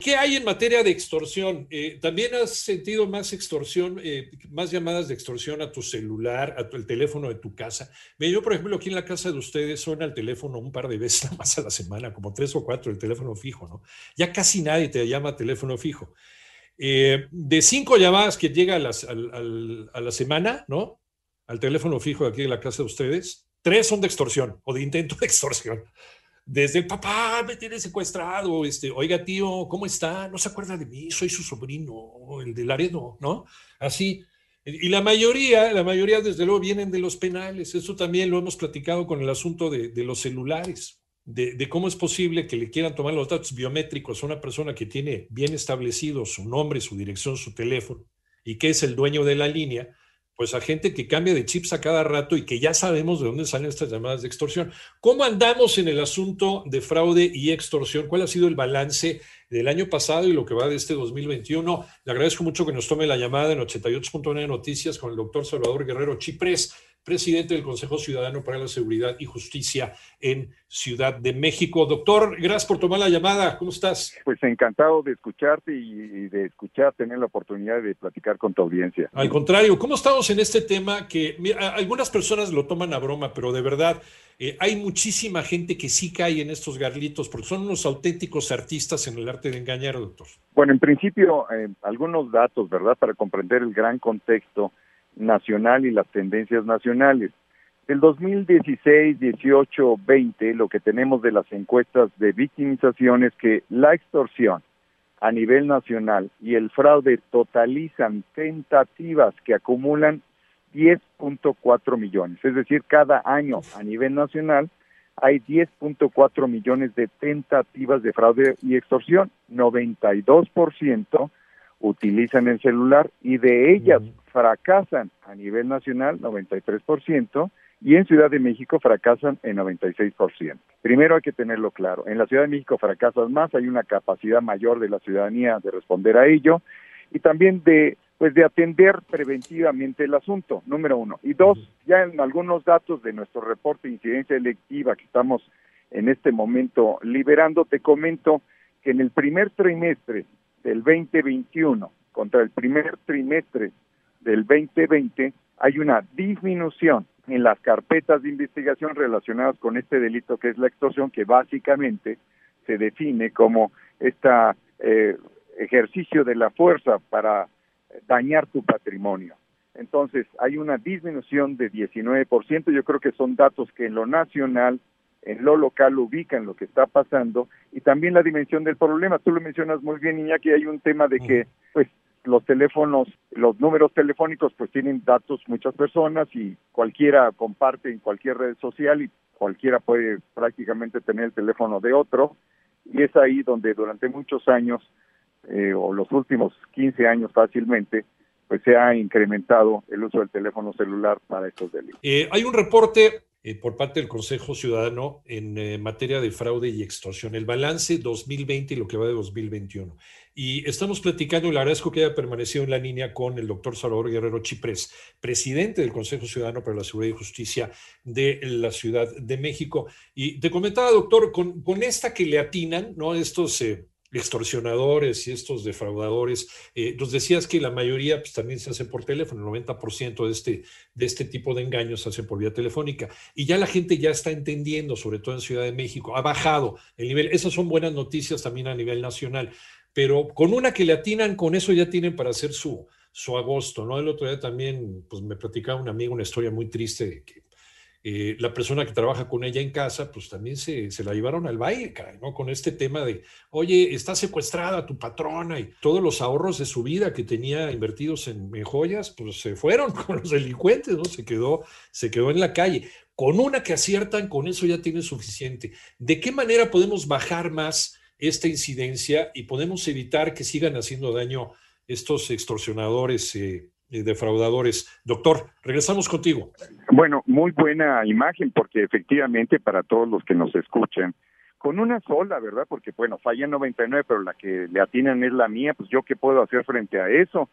¿Qué hay en materia de extorsión? Eh, ¿También has sentido más extorsión, eh, más llamadas de extorsión a tu celular, a tu, el teléfono de tu casa? Yo, por ejemplo, aquí en la casa de ustedes suena el teléfono un par de veces más a la semana, como tres o cuatro, el teléfono fijo, ¿no? Ya casi nadie te llama teléfono fijo. Eh, de cinco llamadas que llega a, las, a la semana, ¿no? Al teléfono fijo de aquí de la casa de ustedes, tres son de extorsión o de intento de extorsión desde el papá me tiene secuestrado, este, oiga tío, ¿cómo está? No se acuerda de mí, soy su sobrino, el de Laredo, ¿no? Así. Y la mayoría, la mayoría desde luego vienen de los penales. Eso también lo hemos platicado con el asunto de, los celulares, de, de, cómo es posible que le quieran tomar los datos biométricos a una persona que tiene bien establecido su nombre, su dirección, su teléfono y que es el dueño de la línea pues a gente que cambia de chips a cada rato y que ya sabemos de dónde salen estas llamadas de extorsión. ¿Cómo andamos en el asunto de fraude y extorsión? ¿Cuál ha sido el balance del año pasado y lo que va de este 2021? Le agradezco mucho que nos tome la llamada en 88.9 Noticias con el doctor Salvador Guerrero Chipres presidente del Consejo Ciudadano para la Seguridad y Justicia en Ciudad de México. Doctor, gracias por tomar la llamada. ¿Cómo estás? Pues encantado de escucharte y de escuchar, tener la oportunidad de platicar con tu audiencia. Al contrario, ¿cómo estamos en este tema que algunas personas lo toman a broma, pero de verdad eh, hay muchísima gente que sí cae en estos garlitos porque son unos auténticos artistas en el arte de engañar, doctor? Bueno, en principio, eh, algunos datos, ¿verdad? Para comprender el gran contexto nacional y las tendencias nacionales. Del 2016, 18, 20, lo que tenemos de las encuestas de victimización es que la extorsión a nivel nacional y el fraude totalizan tentativas que acumulan 10.4 millones. Es decir, cada año a nivel nacional hay 10.4 millones de tentativas de fraude y extorsión. 92% utilizan el celular y de ellas fracasan a nivel nacional 93% y en Ciudad de México fracasan en 96%. Primero hay que tenerlo claro, en la Ciudad de México fracasan más, hay una capacidad mayor de la ciudadanía de responder a ello y también de pues de atender preventivamente el asunto, número uno. Y dos, ya en algunos datos de nuestro reporte de incidencia electiva que estamos en este momento liberando, te comento que en el primer trimestre del 2021 contra el primer trimestre del 2020 hay una disminución en las carpetas de investigación relacionadas con este delito que es la extorsión, que básicamente se define como este ejercicio de la fuerza para dañar tu patrimonio. Entonces, hay una disminución de 19%, yo creo que son datos que en lo nacional en lo local ubican lo que está pasando y también la dimensión del problema. Tú lo mencionas muy bien, que hay un tema de que, pues, los teléfonos, los números telefónicos, pues tienen datos muchas personas y cualquiera comparte en cualquier red social y cualquiera puede prácticamente tener el teléfono de otro y es ahí donde durante muchos años eh, o los últimos 15 años fácilmente pues se ha incrementado el uso del teléfono celular para estos delitos. Eh, hay un reporte eh, por parte del Consejo Ciudadano en eh, materia de fraude y extorsión, el balance 2020 y lo que va de 2021. Y estamos platicando, y le agradezco que haya permanecido en la línea con el doctor Salvador Guerrero Chiprés, presidente del Consejo Ciudadano para la Seguridad y Justicia de la Ciudad de México. Y te comentaba, doctor, con, con esta que le atinan, ¿no? Estos eh, extorsionadores y estos defraudadores. Eh, nos decías que la mayoría pues, también se hace por teléfono, el 90% de este, de este tipo de engaños se hace por vía telefónica. Y ya la gente ya está entendiendo, sobre todo en Ciudad de México, ha bajado el nivel. Esas son buenas noticias también a nivel nacional, pero con una que le atinan, con eso ya tienen para hacer su, su agosto, ¿no? El otro día también, pues me platicaba un amigo una historia muy triste que eh, la persona que trabaja con ella en casa, pues también se, se, la llevaron al baile, ¿no? Con este tema de, oye, está secuestrada tu patrona y todos los ahorros de su vida que tenía invertidos en, joyas, pues se fueron con los delincuentes, ¿no? Se quedó, se quedó en la calle. Con una que aciertan, con eso ya tiene suficiente. ¿De qué manera podemos bajar más esta incidencia y podemos evitar que sigan haciendo daño estos extorsionadores eh, defraudadores. Doctor, regresamos contigo. Bueno, muy buena imagen porque efectivamente para todos los que nos escuchan, con una sola, ¿verdad? Porque bueno, falla 99, pero la que le atinan es la mía, pues yo qué puedo hacer frente a eso.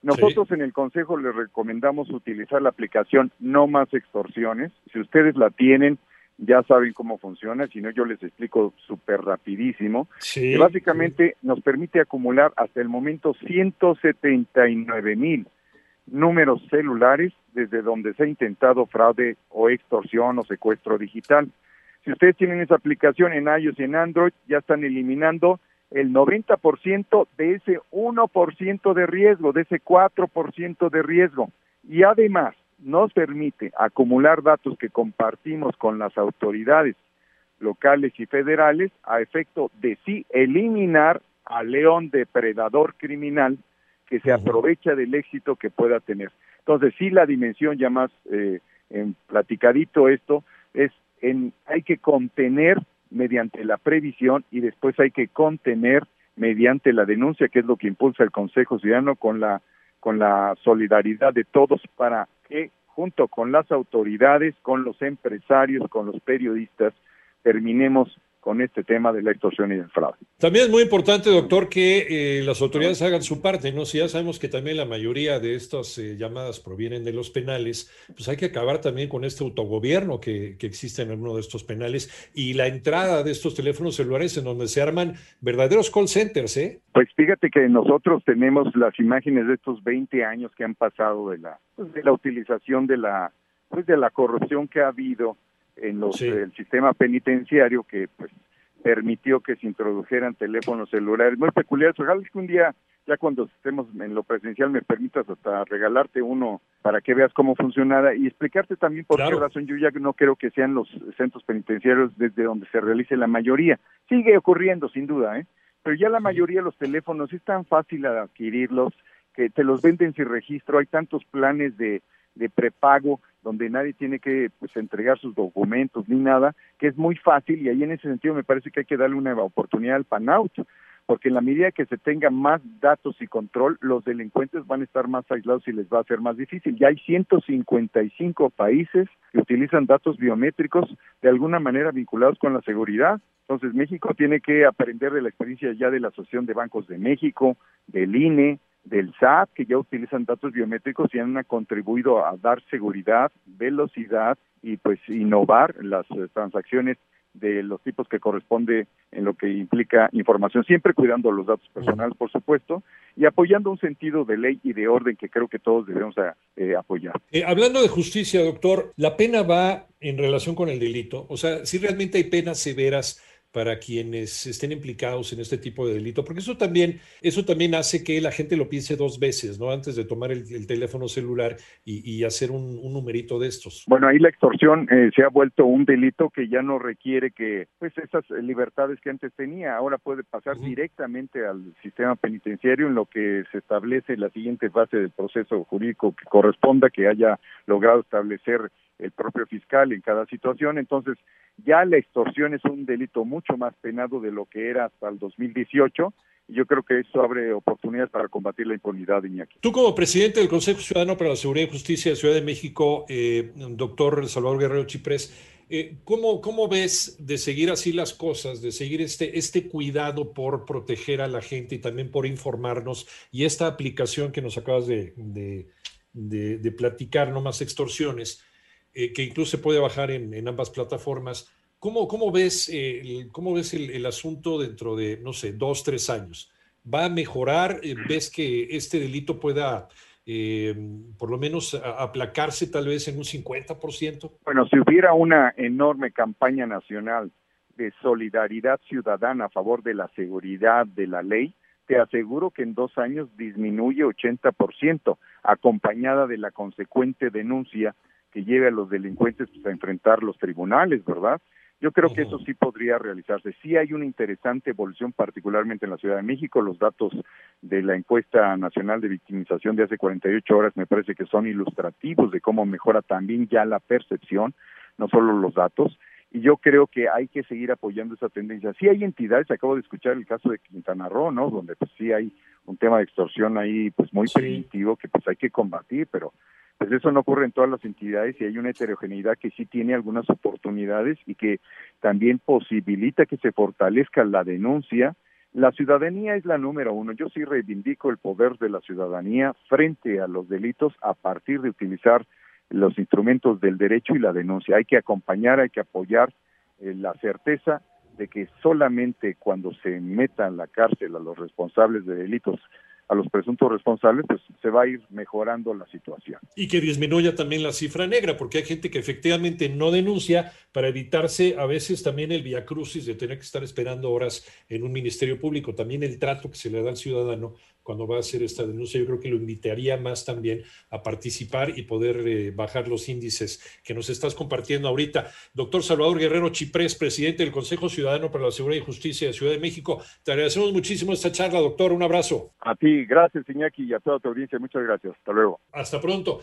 Nosotros en el Consejo les recomendamos utilizar la aplicación No Más Extorsiones. Si ustedes la tienen, ya saben cómo funciona, si no yo les explico súper rapidísimo. Sí, básicamente nos permite acumular hasta el momento 179 mil números celulares desde donde se ha intentado fraude o extorsión o secuestro digital. Si ustedes tienen esa aplicación en iOS y en Android, ya están eliminando el 90% de ese 1% de riesgo, de ese 4% de riesgo. Y además nos permite acumular datos que compartimos con las autoridades locales y federales a efecto de sí eliminar al león depredador criminal que se aprovecha del éxito que pueda tener. Entonces, sí, la dimensión ya más eh, en platicadito esto es en hay que contener mediante la previsión y después hay que contener mediante la denuncia, que es lo que impulsa el Consejo Ciudadano con la con la solidaridad de todos para que junto con las autoridades, con los empresarios, con los periodistas, terminemos con este tema de la extorsión y del fraude. También es muy importante, doctor, que eh, las autoridades hagan su parte, ¿no? Si ya sabemos que también la mayoría de estas eh, llamadas provienen de los penales, pues hay que acabar también con este autogobierno que, que existe en alguno de estos penales y la entrada de estos teléfonos celulares en donde se arman verdaderos call centers, ¿eh? Pues fíjate que nosotros tenemos las imágenes de estos 20 años que han pasado de la, pues, de la utilización de la, pues de la corrupción que ha habido en los el sistema penitenciario que pues permitió que se introdujeran teléfonos celulares muy peculiares. Ojalá que un día, ya cuando estemos en lo presencial, me permitas hasta regalarte uno para que veas cómo funcionara y explicarte también por qué razón yo ya no creo que sean los centros penitenciarios desde donde se realice la mayoría. Sigue ocurriendo, sin duda, ¿eh? pero ya la mayoría de los teléfonos es tan fácil adquirirlos que te los venden sin registro, hay tantos planes de de prepago donde nadie tiene que pues, entregar sus documentos ni nada, que es muy fácil y ahí en ese sentido me parece que hay que darle una oportunidad al PANAUT, porque en la medida que se tenga más datos y control, los delincuentes van a estar más aislados y les va a ser más difícil. Ya hay 155 países que utilizan datos biométricos de alguna manera vinculados con la seguridad. Entonces México tiene que aprender de la experiencia ya de la Asociación de Bancos de México, del INE, del SAT, que ya utilizan datos biométricos y han contribuido a dar seguridad, velocidad y pues innovar las eh, transacciones de los tipos que corresponde en lo que implica información, siempre cuidando los datos personales, por supuesto, y apoyando un sentido de ley y de orden que creo que todos debemos eh, apoyar. Eh, hablando de justicia, doctor, ¿la pena va en relación con el delito? O sea, si realmente hay penas severas para quienes estén implicados en este tipo de delito, porque eso también, eso también hace que la gente lo piense dos veces, ¿no? Antes de tomar el, teléfono celular y, hacer un, numerito de estos. Bueno, ahí la extorsión eh, se ha vuelto un delito que ya no requiere que, pues, esas libertades que antes tenía, ahora puede pasar directamente al sistema penitenciario en lo que se establece la siguiente fase del proceso jurídico que corresponda, que haya logrado establecer el propio fiscal en cada situación. Entonces, ya la extorsión es un delito mucho más penado de lo que era hasta el 2018 y yo creo que eso abre oportunidades para combatir la impunidad, Iñaki. Tú como presidente del Consejo Ciudadano para la Seguridad y Justicia de Ciudad de México, eh, doctor Salvador Guerrero Chiprés, eh, ¿cómo, ¿cómo, ves de seguir así las cosas, de seguir este, este cuidado por proteger a la gente y también por informarnos y esta aplicación que nos acabas de, de, de platicar, no más extorsiones? Eh, que incluso se puede bajar en, ambas plataformas. ¿Cómo, cómo ves, eh, el, cómo ves el, asunto dentro de, no sé, dos, tres años? ¿Va a mejorar? Eh, ¿Ves que este delito pueda, por lo menos, aplacarse tal vez en un 50%? Bueno, si hubiera una enorme campaña nacional de solidaridad ciudadana a favor de la seguridad de la ley, te aseguro que en dos años disminuye 80%, acompañada de la consecuente denuncia que lleve a los delincuentes pues, a enfrentar los tribunales, ¿verdad? Yo creo que eso sí podría realizarse. Sí hay una interesante evolución, particularmente en la Ciudad de México. Los datos de la encuesta nacional de victimización de hace 48 horas me parece que son ilustrativos de cómo mejora también ya la percepción, no solo los datos. Y yo creo que hay que seguir apoyando esa tendencia. Sí hay entidades, acabo de escuchar el caso de Quintana Roo, ¿no? Donde pues sí hay un tema de extorsión ahí pues muy primitivo que pues hay que combatir, pero pues eso no ocurre en todas las entidades y hay una heterogeneidad que sí tiene algunas oportunidades y que también posibilita que se fortalezca la denuncia. La ciudadanía es la número uno. Yo sí reivindico el poder de la ciudadanía frente a los delitos a partir de utilizar los instrumentos del derecho y la denuncia. Hay que acompañar, hay que apoyar eh, la certeza de que solamente cuando se metan en la cárcel a los responsables de delitos a los presuntos responsables, pues se va a ir mejorando la situación. Y que disminuya también la cifra negra, porque hay gente que efectivamente no denuncia para evitarse a veces también el viacrucis de tener que estar esperando horas en un ministerio público, también el trato que se le da al ciudadano cuando va a hacer esta denuncia. Yo creo que lo invitaría más también a participar y poder eh, bajar los índices que nos estás compartiendo ahorita. Doctor Salvador Guerrero Chiprés, presidente del Consejo Ciudadano para la Seguridad y Justicia de Ciudad de México. Te agradecemos muchísimo esta charla, doctor. Un abrazo. A ti, gracias, Iñaki, y a toda tu audiencia. Muchas gracias. Hasta luego. Hasta pronto.